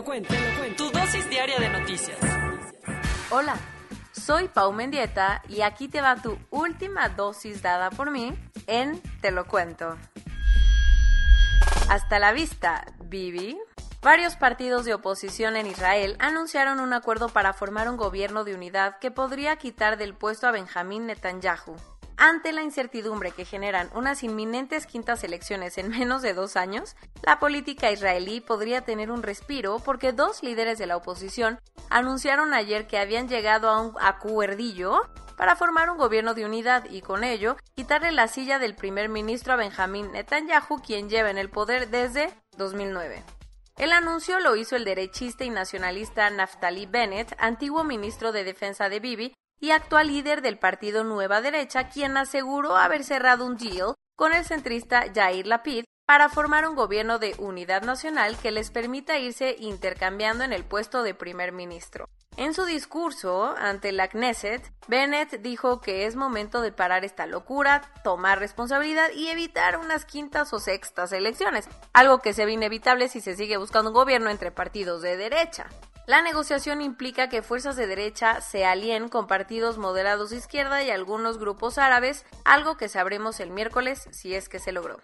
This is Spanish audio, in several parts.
lo cuento. Tu dosis diaria de noticias. Hola, soy Pau Mendieta y aquí te va tu última dosis dada por mí en Te lo cuento. Hasta la vista, Bibi. Varios partidos de oposición en Israel anunciaron un acuerdo para formar un gobierno de unidad que podría quitar del puesto a Benjamín Netanyahu. Ante la incertidumbre que generan unas inminentes quintas elecciones en menos de dos años, la política israelí podría tener un respiro porque dos líderes de la oposición anunciaron ayer que habían llegado a un acuerdillo para formar un gobierno de unidad y con ello quitarle la silla del primer ministro a Benjamín Netanyahu, quien lleva en el poder desde 2009. El anuncio lo hizo el derechista y nacionalista Naftali Bennett, antiguo ministro de Defensa de Bibi y actual líder del partido Nueva Derecha, quien aseguró haber cerrado un deal con el centrista Yair Lapid para formar un gobierno de unidad nacional que les permita irse intercambiando en el puesto de primer ministro. En su discurso ante la Knesset, Bennett dijo que es momento de parar esta locura, tomar responsabilidad y evitar unas quintas o sextas elecciones, algo que se ve inevitable si se sigue buscando un gobierno entre partidos de derecha. La negociación implica que fuerzas de derecha se alíen con partidos moderados de izquierda y algunos grupos árabes, algo que sabremos el miércoles si es que se logró.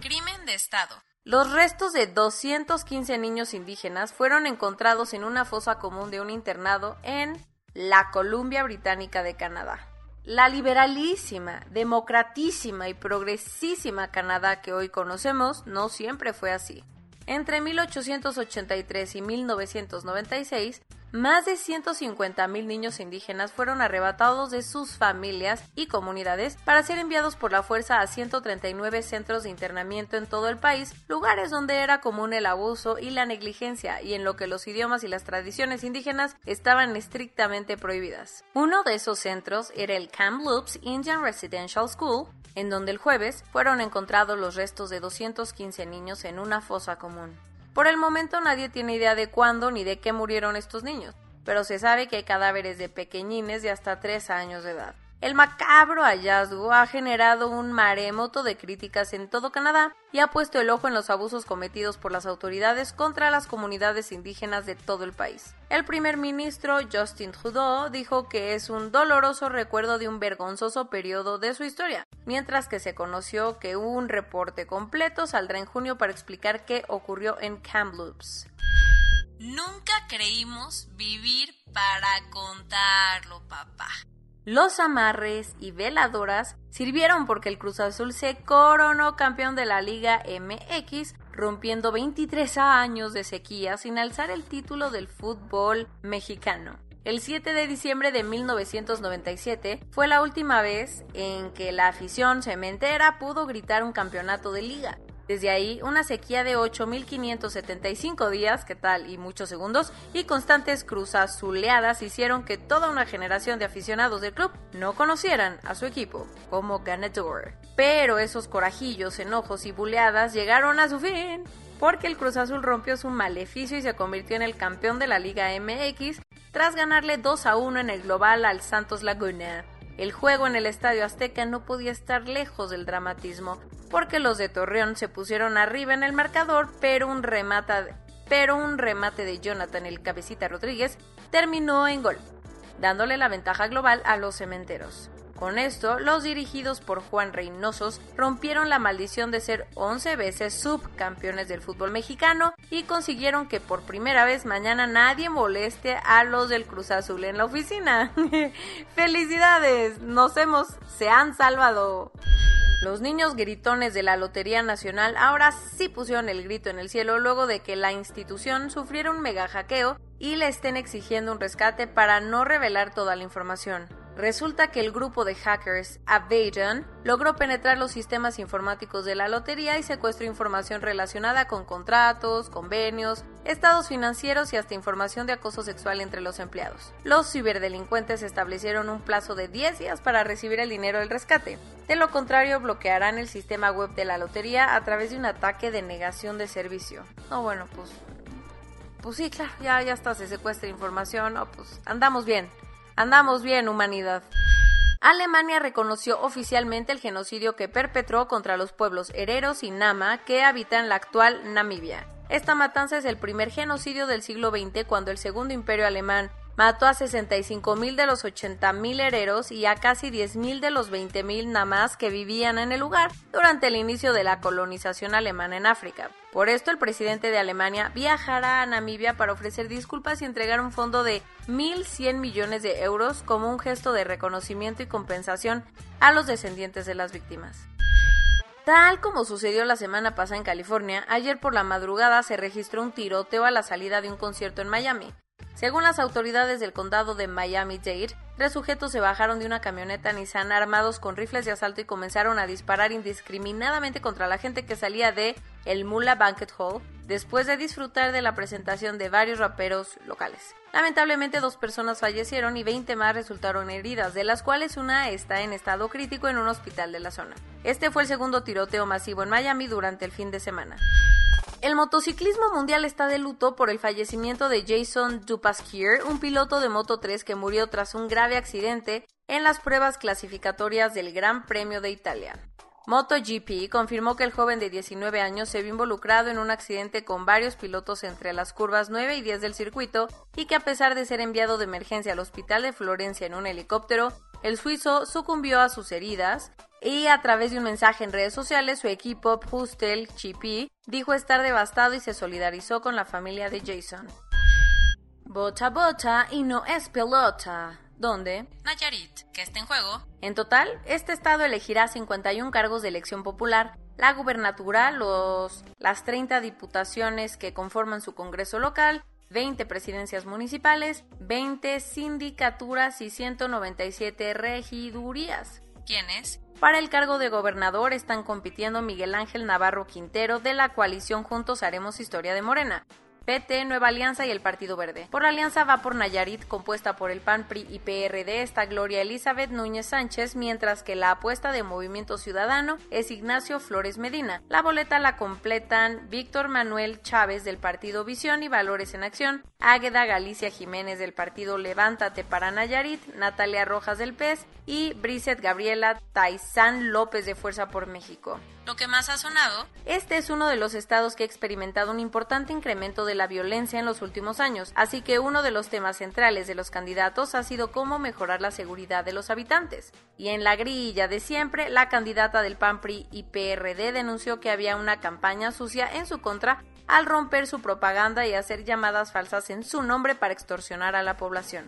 Crimen de Estado. Los restos de 215 niños indígenas fueron encontrados en una fosa común de un internado en la Columbia Británica de Canadá. La liberalísima, democratísima y progresísima Canadá que hoy conocemos no siempre fue así. Entre 1883 y 1996, más de 150.000 niños indígenas fueron arrebatados de sus familias y comunidades para ser enviados por la fuerza a 139 centros de internamiento en todo el país, lugares donde era común el abuso y la negligencia y en lo que los idiomas y las tradiciones indígenas estaban estrictamente prohibidas. Uno de esos centros era el Kamloops Indian Residential School, en donde el jueves fueron encontrados los restos de 215 niños en una fosa común. Por el momento nadie tiene idea de cuándo ni de qué murieron estos niños, pero se sabe que hay cadáveres de pequeñines de hasta 3 años de edad. El macabro hallazgo ha generado un maremoto de críticas en todo Canadá y ha puesto el ojo en los abusos cometidos por las autoridades contra las comunidades indígenas de todo el país. El primer ministro Justin Trudeau dijo que es un doloroso recuerdo de un vergonzoso periodo de su historia, mientras que se conoció que un reporte completo saldrá en junio para explicar qué ocurrió en Kamloops. Nunca creímos vivir para contarlo, papá. Los amarres y veladoras sirvieron porque el Cruz Azul se coronó campeón de la Liga MX, rompiendo 23 años de sequía sin alzar el título del fútbol mexicano. El 7 de diciembre de 1997 fue la última vez en que la afición cementera pudo gritar un campeonato de liga. Desde ahí, una sequía de 8.575 días, ¿qué tal? Y muchos segundos, y constantes cruzazuleadas hicieron que toda una generación de aficionados del club no conocieran a su equipo como ganador. Pero esos corajillos, enojos y buleadas llegaron a su fin, porque el Cruz Azul rompió su maleficio y se convirtió en el campeón de la Liga MX tras ganarle 2 a 1 en el global al Santos Laguna. El juego en el Estadio Azteca no podía estar lejos del dramatismo, porque los de Torreón se pusieron arriba en el marcador, pero un, pero un remate de Jonathan el Cabecita Rodríguez terminó en gol, dándole la ventaja global a los cementeros. Con esto, los dirigidos por Juan Reynosos rompieron la maldición de ser 11 veces subcampeones del fútbol mexicano y consiguieron que por primera vez mañana nadie moleste a los del Cruz Azul en la oficina. ¡Felicidades! Nos hemos, se han salvado. Los niños gritones de la Lotería Nacional ahora sí pusieron el grito en el cielo luego de que la institución sufriera un mega hackeo y le estén exigiendo un rescate para no revelar toda la información. Resulta que el grupo de hackers Avaden logró penetrar los sistemas informáticos de la lotería y secuestró información relacionada con contratos, convenios, estados financieros y hasta información de acoso sexual entre los empleados. Los ciberdelincuentes establecieron un plazo de 10 días para recibir el dinero del rescate. De lo contrario, bloquearán el sistema web de la lotería a través de un ataque de negación de servicio. No, bueno, pues pues sí, claro, ya, ya está, se secuestra información, no, pues andamos bien. Andamos bien, humanidad. Alemania reconoció oficialmente el genocidio que perpetró contra los pueblos hereros y nama que habitan la actual Namibia. Esta matanza es el primer genocidio del siglo XX cuando el Segundo Imperio Alemán mató a 65.000 de los 80.000 hereros y a casi 10.000 de los 20.000 namás que vivían en el lugar durante el inicio de la colonización alemana en África. Por esto, el presidente de Alemania viajará a Namibia para ofrecer disculpas y entregar un fondo de 1.100 millones de euros como un gesto de reconocimiento y compensación a los descendientes de las víctimas. Tal como sucedió la semana pasada en California, ayer por la madrugada se registró un tiroteo a la salida de un concierto en Miami. Según las autoridades del condado de Miami-Dade, tres sujetos se bajaron de una camioneta Nissan armados con rifles de asalto y comenzaron a disparar indiscriminadamente contra la gente que salía de el Mula Banquet Hall después de disfrutar de la presentación de varios raperos locales. Lamentablemente dos personas fallecieron y 20 más resultaron heridas, de las cuales una está en estado crítico en un hospital de la zona. Este fue el segundo tiroteo masivo en Miami durante el fin de semana. El motociclismo mundial está de luto por el fallecimiento de Jason Dupasquier, un piloto de Moto 3 que murió tras un grave accidente en las pruebas clasificatorias del Gran Premio de Italia. MotoGP confirmó que el joven de 19 años se vio involucrado en un accidente con varios pilotos entre las curvas 9 y 10 del circuito y que a pesar de ser enviado de emergencia al hospital de Florencia en un helicóptero, el suizo sucumbió a sus heridas y a través de un mensaje en redes sociales su equipo Pustel GP dijo estar devastado y se solidarizó con la familia de Jason. Bota bota y no es pelota. ¿Dónde? Nayarit, que está en juego. En total, este estado elegirá 51 cargos de elección popular, la gubernatura, los, las 30 diputaciones que conforman su Congreso local, 20 presidencias municipales, 20 sindicaturas y 197 regidurías. ¿Quiénes? Para el cargo de gobernador están compitiendo Miguel Ángel Navarro Quintero de la coalición Juntos Haremos Historia de Morena, PT, Nueva Alianza y el Partido Verde. Por la alianza va por Nayarit, compuesta por el PAN, PRI y PRD, está Gloria Elizabeth Núñez Sánchez, mientras que la apuesta de Movimiento Ciudadano es Ignacio Flores Medina. La boleta la completan Víctor Manuel Chávez del Partido Visión y Valores en Acción, Águeda Galicia Jiménez del Partido Levántate para Nayarit, Natalia Rojas del PES y Brisset Gabriela Taizán López de Fuerza por México. Lo que más ha sonado. Este es uno de los estados que ha experimentado un importante incremento de la violencia en los últimos años, así que uno de los temas centrales de los candidatos ha sido cómo mejorar la seguridad de los habitantes. Y en la grilla de siempre, la candidata del PAN PRI y PRD denunció que había una campaña sucia en su contra al romper su propaganda y hacer llamadas falsas en su nombre para extorsionar a la población.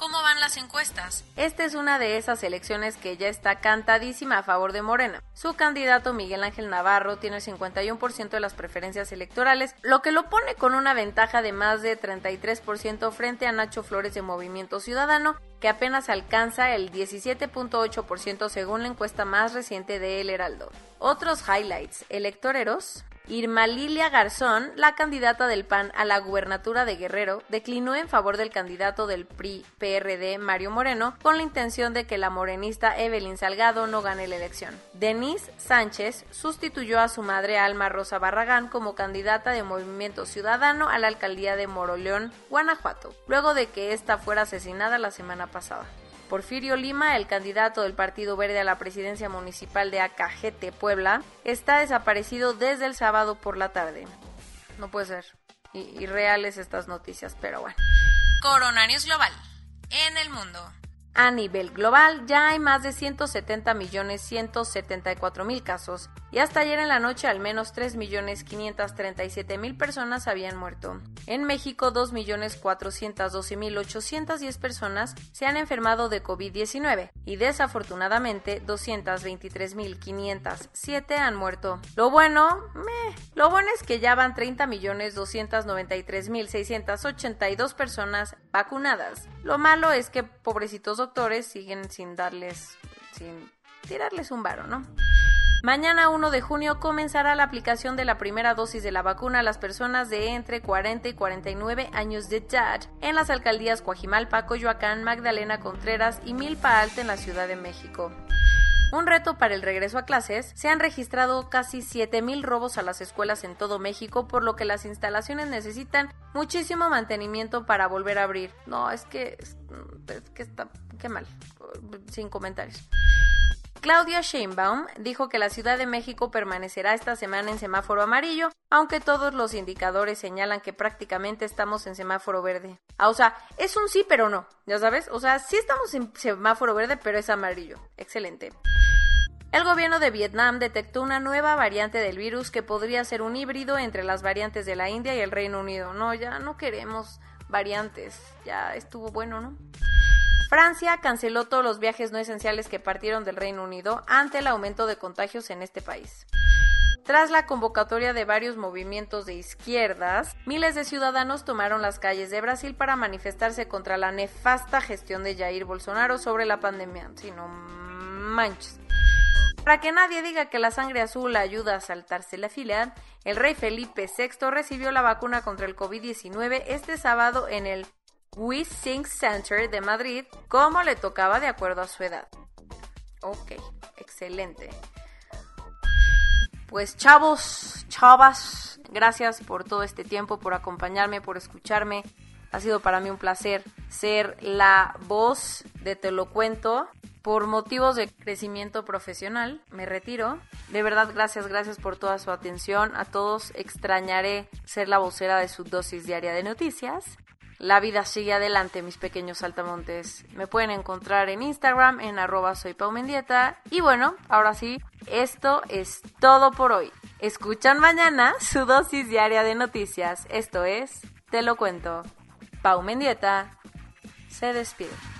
¿Cómo van las encuestas? Esta es una de esas elecciones que ya está cantadísima a favor de Morena. Su candidato Miguel Ángel Navarro tiene el 51% de las preferencias electorales, lo que lo pone con una ventaja de más de 33% frente a Nacho Flores de Movimiento Ciudadano, que apenas alcanza el 17.8% según la encuesta más reciente de El Heraldo. Otros highlights electoreros Irma Lilia Garzón, la candidata del PAN a la gubernatura de Guerrero, declinó en favor del candidato del PRI PRD Mario Moreno con la intención de que la morenista Evelyn Salgado no gane la elección. Denise Sánchez sustituyó a su madre Alma Rosa Barragán como candidata de Movimiento Ciudadano a la alcaldía de Moroleón, Guanajuato, luego de que ésta fuera asesinada la semana pasada. Porfirio Lima, el candidato del Partido Verde a la presidencia municipal de Acajete, Puebla, está desaparecido desde el sábado por la tarde. No puede ser. Y, reales estas noticias, pero bueno. Coronarios Global. En el mundo. A nivel global ya hay más de 170 millones 174 mil casos y hasta ayer en la noche al menos 3 millones 537 mil personas habían muerto. En México 2 millones 412 mil 810 personas se han enfermado de COVID-19 y desafortunadamente 223 mil 507 han muerto. Lo bueno, meh, lo bueno es que ya van 30 millones 293 mil 682 personas vacunadas. Lo malo es que pobrecitos siguen sin darles, sin tirarles un varo, ¿no? Mañana 1 de junio comenzará la aplicación de la primera dosis de la vacuna a las personas de entre 40 y 49 años de edad en las alcaldías Coajimalpa, Coyoacán, Magdalena Contreras y Milpa Alta en la Ciudad de México. Un reto para el regreso a clases, se han registrado casi 7.000 robos a las escuelas en todo México, por lo que las instalaciones necesitan muchísimo mantenimiento para volver a abrir. No, es que, es, que está, qué mal, sin comentarios. Claudia Sheinbaum dijo que la Ciudad de México permanecerá esta semana en semáforo amarillo, aunque todos los indicadores señalan que prácticamente estamos en semáforo verde. Ah, o sea, es un sí pero no, ya sabes, o sea, sí estamos en semáforo verde pero es amarillo. Excelente. El gobierno de Vietnam detectó una nueva variante del virus que podría ser un híbrido entre las variantes de la India y el Reino Unido. No, ya no queremos variantes, ya estuvo bueno, ¿no? Francia canceló todos los viajes no esenciales que partieron del Reino Unido ante el aumento de contagios en este país. Tras la convocatoria de varios movimientos de izquierdas, miles de ciudadanos tomaron las calles de Brasil para manifestarse contra la nefasta gestión de Jair Bolsonaro sobre la pandemia. Si no manches. Para que nadie diga que la sangre azul ayuda a saltarse la fila, el rey Felipe VI recibió la vacuna contra el COVID-19 este sábado en el Wissing Center de Madrid como le tocaba de acuerdo a su edad. Ok, excelente. Pues chavos, chavas, gracias por todo este tiempo, por acompañarme, por escucharme. Ha sido para mí un placer ser la voz de Te lo cuento. Por motivos de crecimiento profesional, me retiro. De verdad, gracias, gracias por toda su atención. A todos extrañaré ser la vocera de su dosis diaria de noticias. La vida sigue adelante, mis pequeños saltamontes. Me pueden encontrar en Instagram en arroba soy Paumendieta. Y bueno, ahora sí, esto es todo por hoy. Escuchan mañana su dosis diaria de noticias. Esto es, te lo cuento. Pau Mendieta se despide.